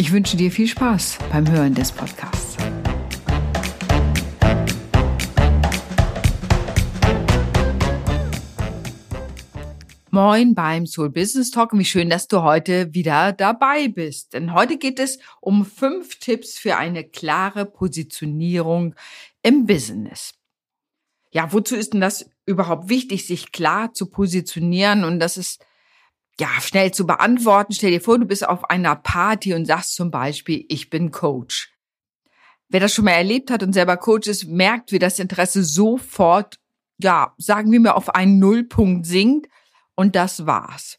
Ich wünsche dir viel Spaß beim Hören des Podcasts. Moin beim Soul Business Talk. Wie schön, dass du heute wieder dabei bist. Denn heute geht es um fünf Tipps für eine klare Positionierung im Business. Ja, wozu ist denn das überhaupt wichtig, sich klar zu positionieren? Und das ist ja, schnell zu beantworten. Stell dir vor, du bist auf einer Party und sagst zum Beispiel, ich bin Coach. Wer das schon mal erlebt hat und selber Coach ist, merkt, wie das Interesse sofort, ja, sagen wir mal, auf einen Nullpunkt sinkt und das war's.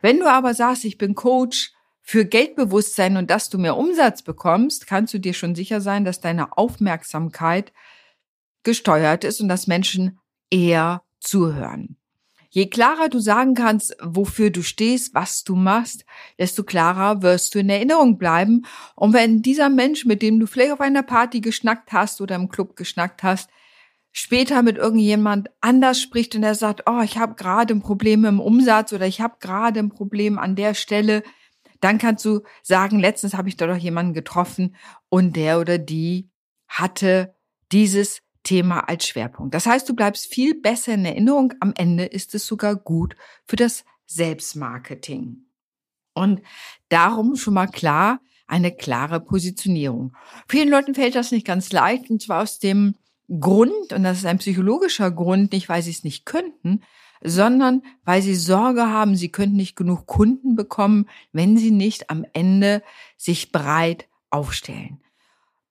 Wenn du aber sagst, ich bin Coach für Geldbewusstsein und dass du mehr Umsatz bekommst, kannst du dir schon sicher sein, dass deine Aufmerksamkeit gesteuert ist und dass Menschen eher zuhören. Je klarer du sagen kannst, wofür du stehst, was du machst, desto klarer wirst du in Erinnerung bleiben. Und wenn dieser Mensch, mit dem du vielleicht auf einer Party geschnackt hast oder im Club geschnackt hast, später mit irgendjemand anders spricht und er sagt, oh, ich habe gerade ein Problem im Umsatz oder ich habe gerade ein Problem an der Stelle, dann kannst du sagen, letztens habe ich da doch jemanden getroffen und der oder die hatte dieses Thema als Schwerpunkt. Das heißt, du bleibst viel besser in Erinnerung. Am Ende ist es sogar gut für das Selbstmarketing. Und darum schon mal klar, eine klare Positionierung. Vielen Leuten fällt das nicht ganz leicht, und zwar aus dem Grund, und das ist ein psychologischer Grund, nicht weil sie es nicht könnten, sondern weil sie Sorge haben, sie könnten nicht genug Kunden bekommen, wenn sie nicht am Ende sich breit aufstellen.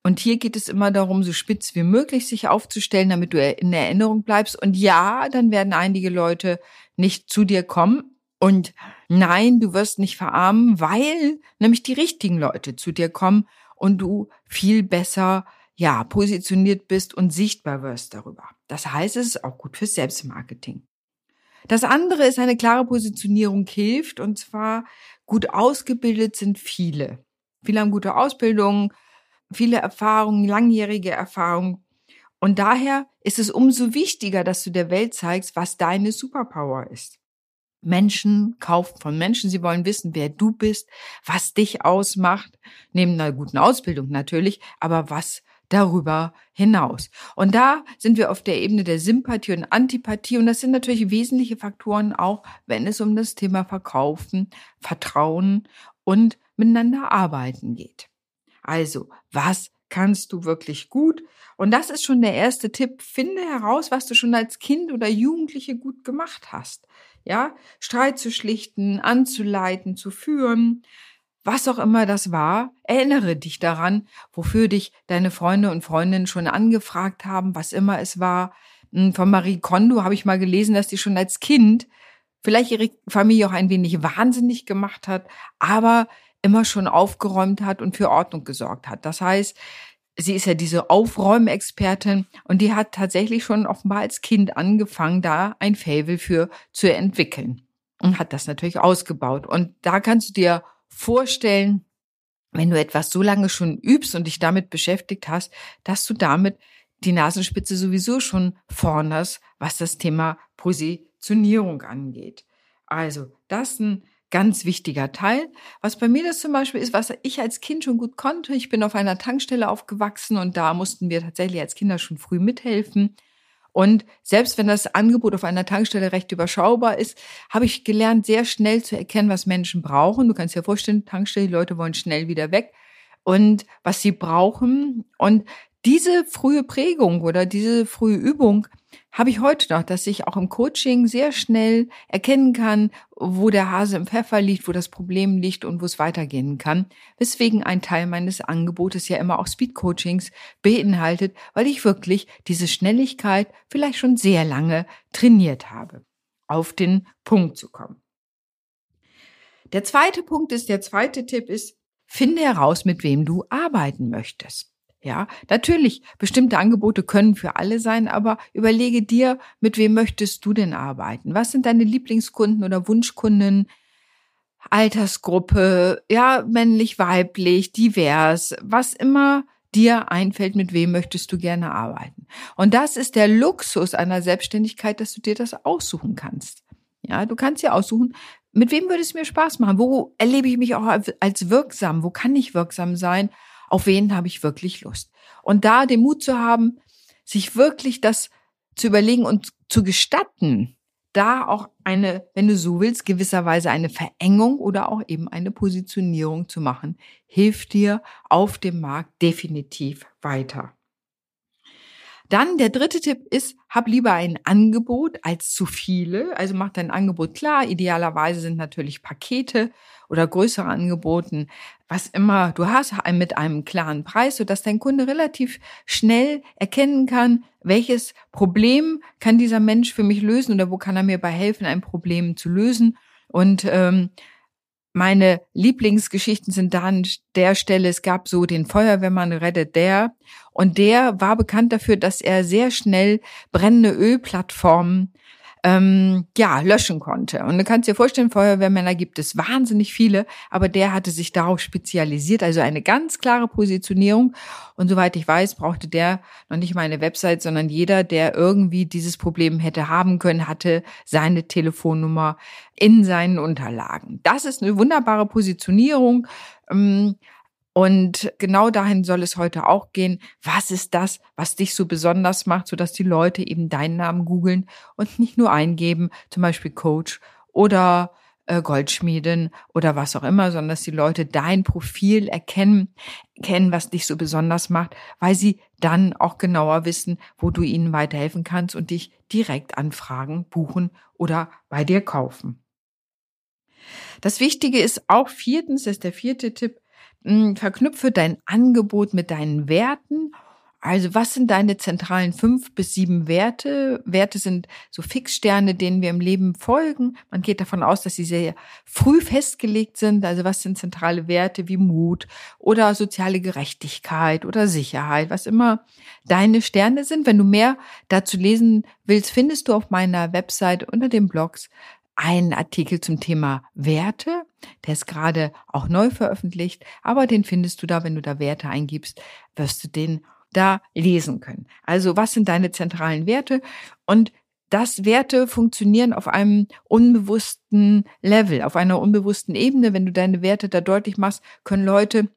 Und hier geht es immer darum, so spitz wie möglich sich aufzustellen, damit du in Erinnerung bleibst. Und ja, dann werden einige Leute nicht zu dir kommen. Und nein, du wirst nicht verarmen, weil nämlich die richtigen Leute zu dir kommen und du viel besser, ja, positioniert bist und sichtbar wirst darüber. Das heißt, es ist auch gut fürs Selbstmarketing. Das andere ist, eine klare Positionierung hilft und zwar gut ausgebildet sind viele. Viele haben gute Ausbildungen, viele Erfahrungen, langjährige Erfahrungen. Und daher ist es umso wichtiger, dass du der Welt zeigst, was deine Superpower ist. Menschen kaufen von Menschen, sie wollen wissen, wer du bist, was dich ausmacht, neben einer guten Ausbildung natürlich, aber was darüber hinaus. Und da sind wir auf der Ebene der Sympathie und Antipathie und das sind natürlich wesentliche Faktoren auch, wenn es um das Thema Verkaufen, Vertrauen und miteinander arbeiten geht. Also, was kannst du wirklich gut? Und das ist schon der erste Tipp. Finde heraus, was du schon als Kind oder Jugendliche gut gemacht hast. Ja, Streit zu schlichten, anzuleiten, zu führen, was auch immer das war, erinnere dich daran, wofür dich deine Freunde und Freundinnen schon angefragt haben, was immer es war. Hm, von Marie Kondo habe ich mal gelesen, dass die schon als Kind vielleicht ihre Familie auch ein wenig wahnsinnig gemacht hat, aber immer schon aufgeräumt hat und für Ordnung gesorgt hat. Das heißt, sie ist ja diese Aufräumexpertin und die hat tatsächlich schon offenbar als Kind angefangen, da ein Fable für zu entwickeln und hat das natürlich ausgebaut. Und da kannst du dir vorstellen, wenn du etwas so lange schon übst und dich damit beschäftigt hast, dass du damit die Nasenspitze sowieso schon vorn hast, was das Thema Positionierung angeht. Also, das ist ein ganz wichtiger Teil. Was bei mir das zum Beispiel ist, was ich als Kind schon gut konnte. Ich bin auf einer Tankstelle aufgewachsen und da mussten wir tatsächlich als Kinder schon früh mithelfen. Und selbst wenn das Angebot auf einer Tankstelle recht überschaubar ist, habe ich gelernt, sehr schnell zu erkennen, was Menschen brauchen. Du kannst dir vorstellen, Tankstelle, die Leute wollen schnell wieder weg und was sie brauchen. Und diese frühe Prägung oder diese frühe Übung habe ich heute noch, dass ich auch im Coaching sehr schnell erkennen kann, wo der Hase im Pfeffer liegt, wo das Problem liegt und wo es weitergehen kann. Weswegen ein Teil meines Angebotes ja immer auch Speed Coachings beinhaltet, weil ich wirklich diese Schnelligkeit vielleicht schon sehr lange trainiert habe, auf den Punkt zu kommen. Der zweite Punkt ist, der zweite Tipp ist, finde heraus, mit wem du arbeiten möchtest. Ja, natürlich, bestimmte Angebote können für alle sein, aber überlege dir, mit wem möchtest du denn arbeiten? Was sind deine Lieblingskunden oder Wunschkunden? Altersgruppe, ja, männlich, weiblich, divers, was immer dir einfällt, mit wem möchtest du gerne arbeiten. Und das ist der Luxus einer Selbstständigkeit, dass du dir das aussuchen kannst. Ja, du kannst dir aussuchen, mit wem würde es mir Spaß machen? Wo erlebe ich mich auch als wirksam? Wo kann ich wirksam sein? Auf wen habe ich wirklich Lust? Und da den Mut zu haben, sich wirklich das zu überlegen und zu gestatten, da auch eine, wenn du so willst, gewisserweise eine Verengung oder auch eben eine Positionierung zu machen, hilft dir auf dem Markt definitiv weiter. Dann der dritte Tipp ist, hab lieber ein Angebot als zu viele. Also mach dein Angebot klar. Idealerweise sind natürlich Pakete oder größere Angeboten, was immer du hast, mit einem klaren Preis, sodass dein Kunde relativ schnell erkennen kann, welches Problem kann dieser Mensch für mich lösen oder wo kann er mir bei helfen, ein Problem zu lösen. Und ähm, meine Lieblingsgeschichten sind da an der Stelle, es gab so den Feuerwehrmann rettet der und der war bekannt dafür, dass er sehr schnell brennende Ölplattformen ähm, ja, löschen konnte. Und du kannst dir vorstellen, Feuerwehrmänner gibt es wahnsinnig viele, aber der hatte sich darauf spezialisiert, also eine ganz klare Positionierung. Und soweit ich weiß, brauchte der noch nicht mal eine Website, sondern jeder, der irgendwie dieses Problem hätte haben können, hatte seine Telefonnummer in seinen Unterlagen. Das ist eine wunderbare Positionierung. Ähm, und genau dahin soll es heute auch gehen. Was ist das, was dich so besonders macht, sodass die Leute eben deinen Namen googeln und nicht nur eingeben, zum Beispiel Coach oder äh, Goldschmiedin oder was auch immer, sondern dass die Leute dein Profil erkennen, kennen, was dich so besonders macht, weil sie dann auch genauer wissen, wo du ihnen weiterhelfen kannst und dich direkt anfragen, buchen oder bei dir kaufen. Das Wichtige ist auch viertens, das ist der vierte Tipp, verknüpfe dein Angebot mit deinen Werten. Also was sind deine zentralen fünf bis sieben Werte? Werte sind so Fixsterne, denen wir im Leben folgen. Man geht davon aus, dass sie sehr früh festgelegt sind. Also was sind zentrale Werte wie Mut oder soziale Gerechtigkeit oder Sicherheit, was immer deine Sterne sind. Wenn du mehr dazu lesen willst, findest du auf meiner Website unter den Blogs einen Artikel zum Thema Werte. Der ist gerade auch neu veröffentlicht, aber den findest du da, wenn du da Werte eingibst, wirst du den da lesen können. Also was sind deine zentralen Werte? Und dass Werte funktionieren auf einem unbewussten Level, auf einer unbewussten Ebene. Wenn du deine Werte da deutlich machst, können Leute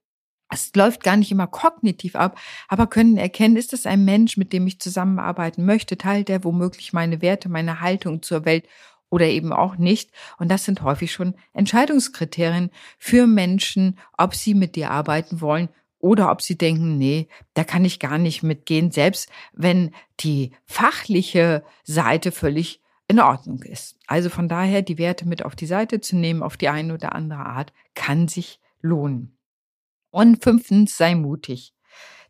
es läuft gar nicht immer kognitiv ab, aber können erkennen, ist das ein Mensch, mit dem ich zusammenarbeiten möchte, teilt er womöglich meine Werte, meine Haltung zur Welt oder eben auch nicht. Und das sind häufig schon Entscheidungskriterien für Menschen, ob sie mit dir arbeiten wollen oder ob sie denken, nee, da kann ich gar nicht mitgehen, selbst wenn die fachliche Seite völlig in Ordnung ist. Also von daher die Werte mit auf die Seite zu nehmen, auf die eine oder andere Art, kann sich lohnen. Und fünftens, sei mutig.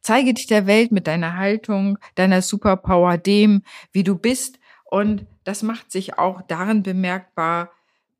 Zeige dich der Welt mit deiner Haltung, deiner Superpower, dem, wie du bist und das macht sich auch darin bemerkbar,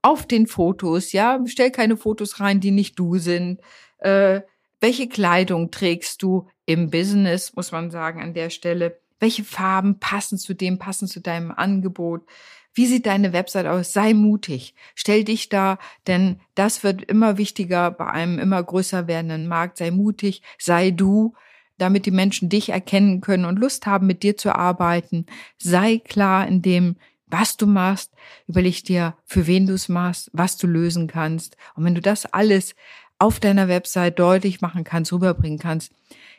auf den Fotos, ja, stell keine Fotos rein, die nicht du sind. Äh, welche Kleidung trägst du im Business, muss man sagen, an der Stelle? Welche Farben passen zu dem, passen zu deinem Angebot? Wie sieht deine Website aus? Sei mutig. Stell dich da, denn das wird immer wichtiger bei einem immer größer werdenden Markt. Sei mutig, sei du damit die Menschen dich erkennen können und Lust haben, mit dir zu arbeiten. Sei klar in dem, was du machst, überleg dir, für wen du es machst, was du lösen kannst. Und wenn du das alles auf deiner Website deutlich machen kannst, rüberbringen kannst,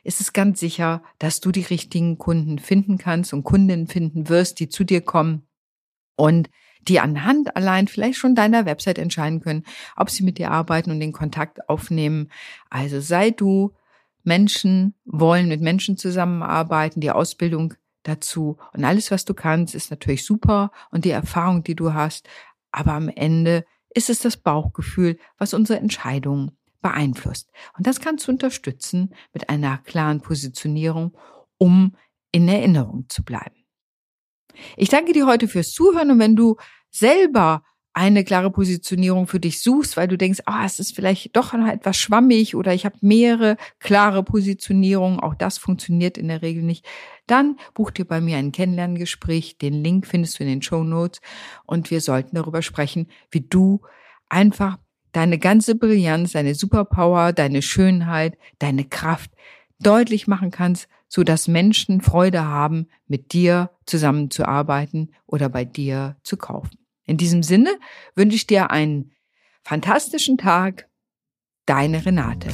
ist es ganz sicher, dass du die richtigen Kunden finden kannst und Kundinnen finden wirst, die zu dir kommen und die anhand allein vielleicht schon deiner Website entscheiden können, ob sie mit dir arbeiten und den Kontakt aufnehmen. Also sei du Menschen wollen mit Menschen zusammenarbeiten, die Ausbildung dazu und alles, was du kannst, ist natürlich super und die Erfahrung, die du hast. Aber am Ende ist es das Bauchgefühl, was unsere Entscheidungen beeinflusst. Und das kannst du unterstützen mit einer klaren Positionierung, um in Erinnerung zu bleiben. Ich danke dir heute fürs Zuhören und wenn du selber eine klare Positionierung für dich suchst, weil du denkst, ah, es ist vielleicht doch etwas schwammig oder ich habe mehrere klare Positionierungen, auch das funktioniert in der Regel nicht, dann buch dir bei mir ein Kennenlerngespräch. Den Link findest du in den Show Notes und wir sollten darüber sprechen, wie du einfach deine ganze Brillanz, deine Superpower, deine Schönheit, deine Kraft deutlich machen kannst, so dass Menschen Freude haben, mit dir zusammenzuarbeiten oder bei dir zu kaufen. In diesem Sinne wünsche ich dir einen fantastischen Tag. Deine Renate.